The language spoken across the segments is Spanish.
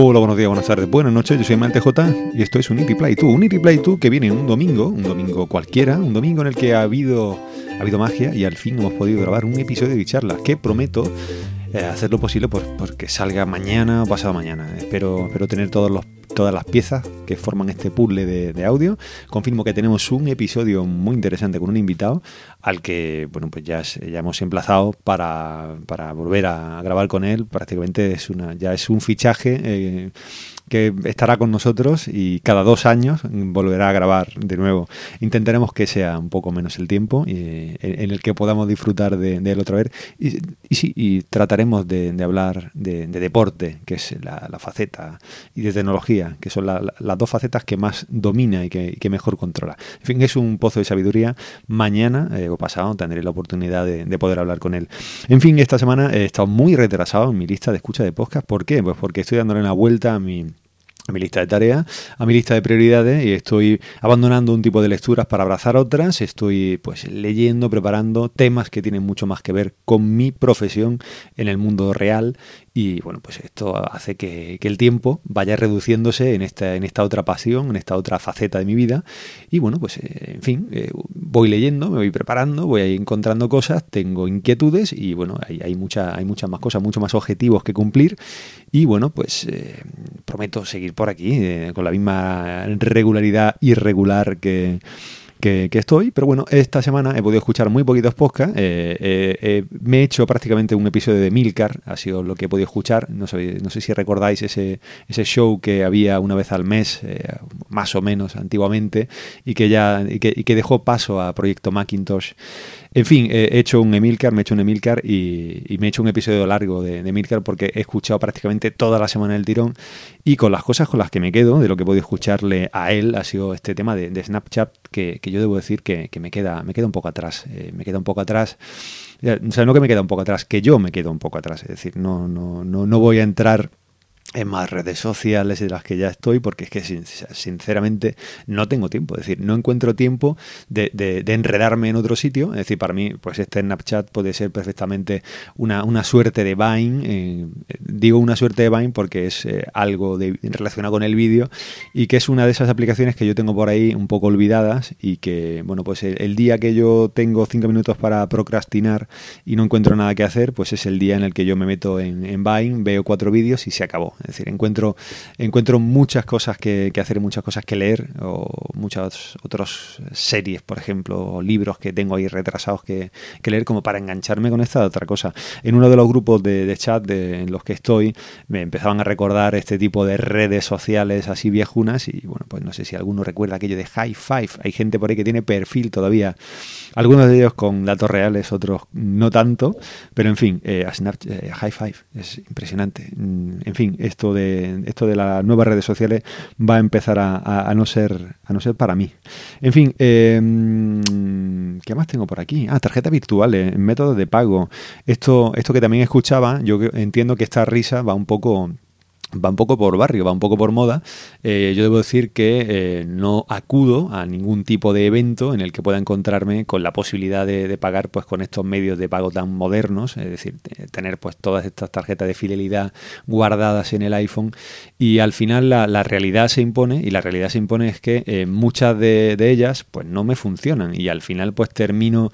Hola, buenos días, buenas tardes, buenas noches. Yo soy Malte J y esto es un Play 2. Un Play 2 que viene un domingo, un domingo cualquiera, un domingo en el que ha habido, ha habido magia y al fin hemos podido grabar un episodio de charla que prometo eh, hacer lo posible por, porque salga mañana o pasado mañana. Espero, espero tener todos los todas las piezas que forman este puzzle de, audio. Confirmo que tenemos un episodio muy interesante con un invitado al que bueno pues ya, ya hemos emplazado para, para, volver a grabar con él. Prácticamente es una, ya es un fichaje. Eh, que estará con nosotros y cada dos años volverá a grabar de nuevo. Intentaremos que sea un poco menos el tiempo y, en el que podamos disfrutar de, él otra vez. Y, y trataremos de, hablar de, deporte, que es la, faceta, y de tecnología, que son las dos facetas que más domina y que, mejor controla. En fin, es un pozo de sabiduría. Mañana eh, o pasado tendré la oportunidad de, poder hablar con él. En fin, esta semana he estado muy retrasado en mi lista de escucha de podcast. ¿Por qué? Pues porque estoy dándole una vuelta a mi a mi lista de tareas, a mi lista de prioridades y estoy abandonando un tipo de lecturas para abrazar otras, estoy pues leyendo, preparando temas que tienen mucho más que ver con mi profesión en el mundo real y bueno, pues esto hace que, el tiempo vaya reduciéndose en esta, en esta otra pasión, en esta otra faceta de mi vida. Y bueno, pues eh, en fin, eh, voy leyendo, me voy preparando, voy encontrando cosas, tengo inquietudes y bueno, hay, hay muchas más cosas, muchos más objetivos que cumplir. Y bueno, pues eh, prometo seguir por aquí con la misma regularidad irregular que que, estoy. Pero bueno, esta semana he podido escuchar muy poquitos podcasts. Eh, eh, eh, me he hecho prácticamente un episodio de Milcar, ha sido lo que he podido escuchar. No sé, no sé si recordáis ese, ese show que había una vez al mes, más o menos antiguamente, y que ya y que, y que dejó paso a Proyecto Macintosh. En fin, he hecho un Emilcar, me he hecho un Emilcar y, me he hecho un episodio largo de, Emilcar porque he escuchado prácticamente toda la semana el tirón y con las cosas con las que me quedo, de lo que he podido escucharle a él, ha sido este tema de, Snapchat que, yo debo decir que, me, queda, me queda un poco atrás. Eh, me queda un poco atrás. O sea, no que me queda un poco atrás, que yo me quedo un poco atrás. Es decir, no, no, no, no voy a entrar en más redes sociales de las que ya estoy, porque es que sinceramente no tengo tiempo, es decir, no encuentro tiempo de, enredarme en otro sitio, es decir, para mí, pues este Snapchat puede ser perfectamente una, una suerte de Vine, eh, digo una suerte de Vine porque es eh, algo de, relacionado con el vídeo y que es una de esas aplicaciones que yo tengo por ahí un poco olvidadas y que, bueno, pues el, día que yo tengo cinco minutos para procrastinar y no encuentro nada que hacer, pues es el día en el que yo me meto en, en Vine, veo cuatro vídeos y se acabó. Es decir, encuentro, encuentro muchas cosas que, que hacer, muchas cosas que leer, o muchas otras series, por ejemplo, o libros que tengo ahí retrasados que, leer, como para engancharme con esta otra cosa. En uno de los grupos de, chat en los que estoy, me empezaban a recordar este tipo de redes sociales así viejunas, y bueno, pues no sé si alguno recuerda aquello de High Five. Hay gente por ahí que tiene perfil todavía, algunos de ellos con datos reales, otros no tanto, pero en fin, eh, eh, High Five es impresionante. Mm, en fin, esto de, esto de las nuevas redes sociales va a empezar a, no, ser, a no ser para mí. En fin, em, ¿qué más tengo por aquí? Ah, tarjetas virtuales, métodos de pago. Esto, esto que también escuchaba, yo entiendo que esta risa va un poco va un poco por barrio, va un poco por moda. Eh, yo debo decir que eh, no acudo a ningún tipo de evento en el que pueda encontrarme con la posibilidad de, pagar pues con estos medios de pago tan modernos, es decir, tener pues todas estas tarjetas de fidelidad guardadas en el iPhone y al final la, realidad se impone y la realidad se impone es que eh, muchas de, de, ellas pues no me funcionan y al final pues termino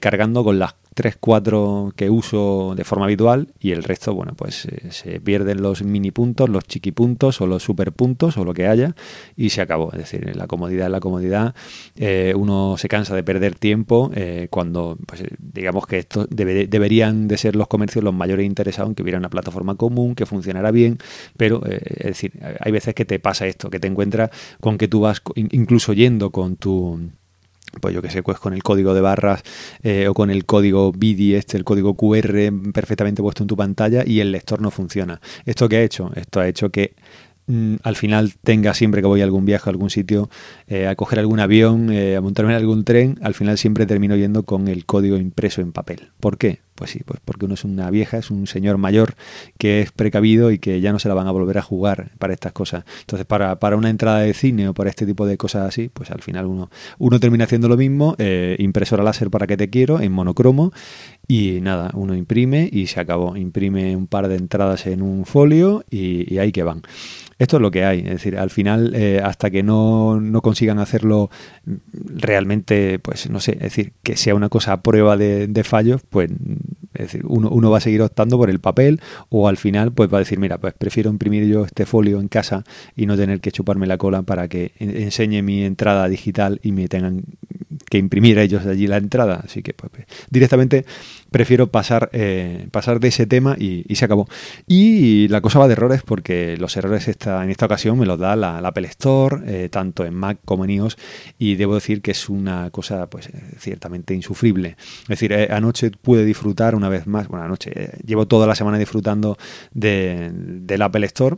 cargando con las 3, 4 que uso de forma habitual y el resto, bueno, pues eh, se pierden los mini puntos, los chiqui puntos o los super puntos o lo que haya y se acabó. Es decir, la comodidad es la comodidad. Eh, uno se cansa de perder tiempo eh, cuando, pues digamos que esto deberían de ser los comercios los mayores interesados en que hubiera una plataforma común, que funcionara bien, pero es decir, hay veces que te pasa esto, que te encuentras con que tú vas incluso yendo con tu pues yo que sé, pues con el código de barras eh, o con el código BIDI, este, el código QR perfectamente puesto en tu pantalla y el lector no funciona. ¿Esto qué ha hecho? Esto ha hecho que mm, al final tenga siempre que voy a algún viaje a algún sitio, eh, a coger algún avión, eh, a montarme en algún tren, al final siempre termino yendo con el código impreso en papel. ¿Por qué? Pues sí, pues porque uno es una vieja, es un señor mayor que es precavido y que ya no se la van a volver a jugar para estas cosas. Entonces, para, para una entrada de cine o para este tipo de cosas así, pues al final uno, uno termina haciendo lo mismo, eh, impresora láser para que te quiero, en monocromo, y nada, uno imprime y se acabó. Imprime un par de entradas en un folio y, ahí que van. Esto es lo que hay. Es decir, al final, eh, hasta que no, no, consigan hacerlo realmente, pues no sé, es decir, que sea una cosa a prueba de, de fallos, pues es decir, uno, uno, va a seguir optando por el papel o al final pues va a decir, mira, pues prefiero imprimir yo este folio en casa y no tener que chuparme la cola para que enseñe mi entrada digital y me tengan que imprimir ellos allí la entrada. Así que pues, directamente prefiero pasar, eh, pasar de ese tema y, se acabó. Y la cosa va de errores porque los errores esta, en esta ocasión me los da la, Apple Store, eh, tanto en Mac como en iOS, y debo decir que es una cosa pues ciertamente insufrible. Es decir, eh, anoche pude disfrutar una vez más, bueno, anoche, llevo toda la semana disfrutando de, del Apple Store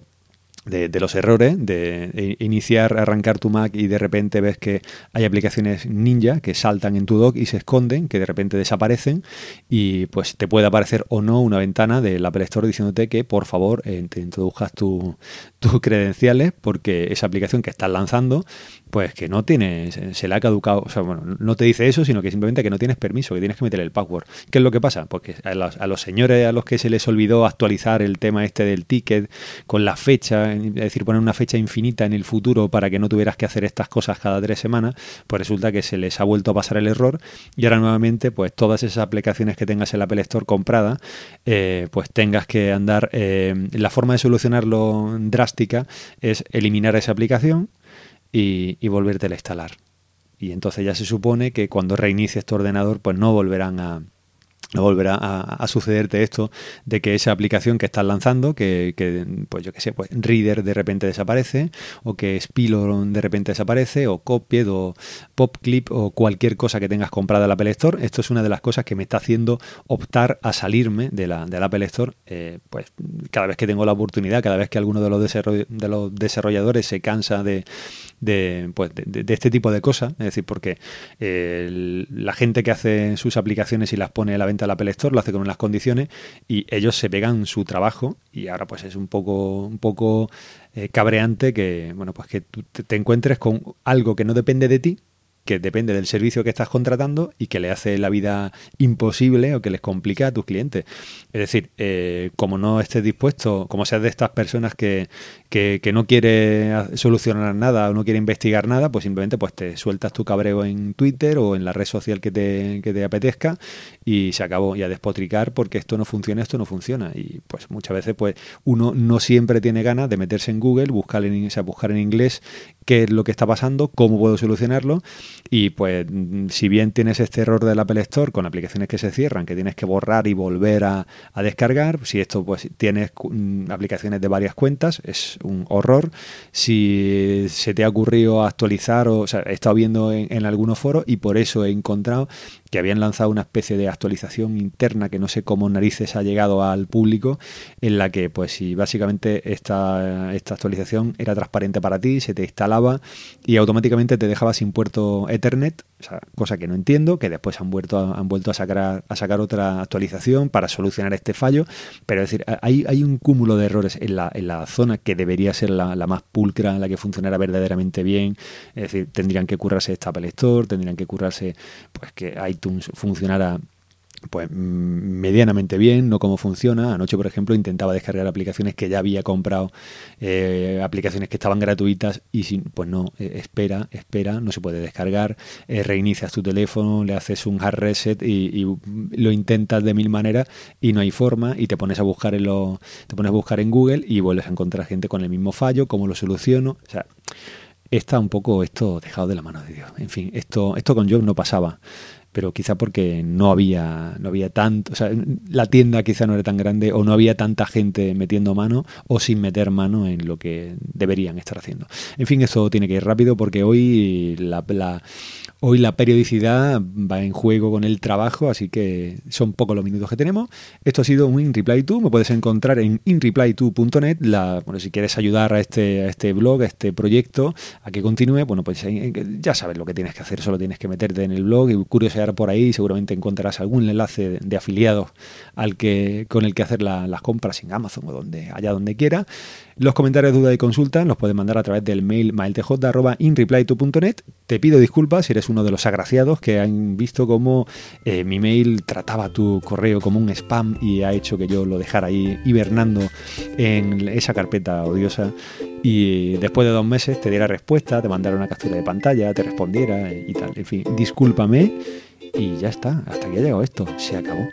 de, los errores, de iniciar, arrancar tu Mac y de repente ves que hay aplicaciones ninja que saltan en tu dock y se esconden, que de repente desaparecen y pues te puede aparecer o no una ventana del Apple Store diciéndote que por favor eh, te introduzcas tus tu credenciales porque esa aplicación que estás lanzando pues que no tienes, se le ha caducado, o sea, bueno, no te dice eso, sino que simplemente que no tienes permiso, que tienes que meter el password. ¿Qué es lo que pasa? Porque a los, a los señores a los que se les olvidó actualizar el tema este del ticket con la fecha, es decir, poner una fecha infinita en el futuro para que no tuvieras que hacer estas cosas cada tres semanas, pues resulta que se les ha vuelto a pasar el error y ahora nuevamente, pues todas esas aplicaciones que tengas en la Apple Store comprada, eh, pues tengas que andar, eh, la forma de solucionarlo drástica es eliminar esa aplicación, y, y volverte a instalar. Y entonces ya se supone que cuando reinicies tu ordenador, pues no volverán a, volverá a, sucederte esto de que esa aplicación que estás lanzando, que, pues yo que sé, pues Reader de repente desaparece, o que Spilor de repente desaparece, o Copied, o PopClip, o cualquier cosa que tengas comprada en la Apple Store. Esto es una de las cosas que me está haciendo optar a salirme de la, de la Apple Store, eh, pues cada vez que tengo la oportunidad, cada vez que alguno de los desarrolladores se cansa de, de, pues de, de, este tipo de cosas, es decir, porque eh, la gente que hace sus aplicaciones y las pone a la venta a la Apple lo hace con unas condiciones y ellos se pegan su trabajo y ahora pues es un poco, un poco eh, cabreante que, bueno, pues que tú te encuentres con algo que no depende de ti, que depende del servicio que estás contratando y que le hace la vida imposible o que les complica a tus clientes. Es decir, eh, como no estés dispuesto, como seas de estas personas que, que, no quiere solucionar nada o no quiere investigar nada, pues simplemente pues te sueltas tu cabreo en Twitter o en la red social que te, que te apetezca y se acabó. Y a despotricar porque esto no funciona, esto no funciona. Y pues muchas veces pues uno no siempre tiene ganas de meterse en Google, buscar en, o sea, buscar en inglés qué es lo que está pasando, cómo puedo solucionarlo. Y pues si bien tienes este error del Apple Store con aplicaciones que se cierran, que tienes que borrar y volver a, a descargar, si esto pues tienes aplicaciones de varias cuentas, es un horror. Si se te ha ocurrido actualizar, o, o sea, he estado viendo en, en algunos foros y por eso he encontrado que habían lanzado una especie de actualización interna que no sé cómo narices ha llegado al público, en la que pues si básicamente esta, esta actualización era transparente para ti, se te instalaba y automáticamente te dejaba sin puerto Ethernet, cosa que no entiendo, que después han vuelto a, han vuelto a sacar a sacar otra actualización para solucionar este fallo, pero es decir, hay, hay un cúmulo de errores en la, en la zona que debería ser la, la más pulcra, la que funcionara verdaderamente bien, es decir, tendrían que currarse esta Apple Store, tendrían que currarse pues que iTunes funcionara pues medianamente bien, no como funciona. Anoche, por ejemplo, intentaba descargar aplicaciones que ya había comprado, eh, aplicaciones que estaban gratuitas y sin, pues no, eh, espera, espera, no se puede descargar, eh, reinicias tu teléfono, le haces un hard reset y, y, lo intentas de mil maneras y no hay forma y te pones a buscar en lo, te pones a buscar en Google y vuelves a encontrar gente con el mismo fallo, cómo lo soluciono, o sea, está un poco esto dejado de la mano de Dios. En fin, esto, esto con Job no pasaba pero quizá porque no había, no había tanto, o sea, la tienda quizá no era tan grande o no había tanta gente metiendo mano o sin meter mano en lo que deberían estar haciendo. En fin, eso tiene que ir rápido porque hoy la, Hoy la periodicidad va en juego con el trabajo, así que son pocos los minutos que tenemos. Esto ha sido un InReply2, me puedes encontrar en inreply2.net. Bueno, si quieres ayudar a este, a este blog, a este proyecto, a que continúe, bueno, pues ya sabes lo que tienes que hacer, solo tienes que meterte en el blog y curiosear por ahí, seguramente encontrarás algún enlace de afiliados al que, con el que hacer las compras en Amazon o donde, allá donde quiera. Los comentarios, duda y consulta los puedes mandar a través del mail mailtj.inreplyto.net. Te pido disculpas si eres uno de los agraciados que han visto cómo eh, mi mail trataba tu correo como un spam y ha hecho que yo lo dejara ahí hibernando en esa carpeta odiosa y después de dos meses te diera respuesta, te mandara una captura de pantalla, te respondiera y tal. En fin, discúlpame y ya está. Hasta aquí ha llegado esto. Se acabó.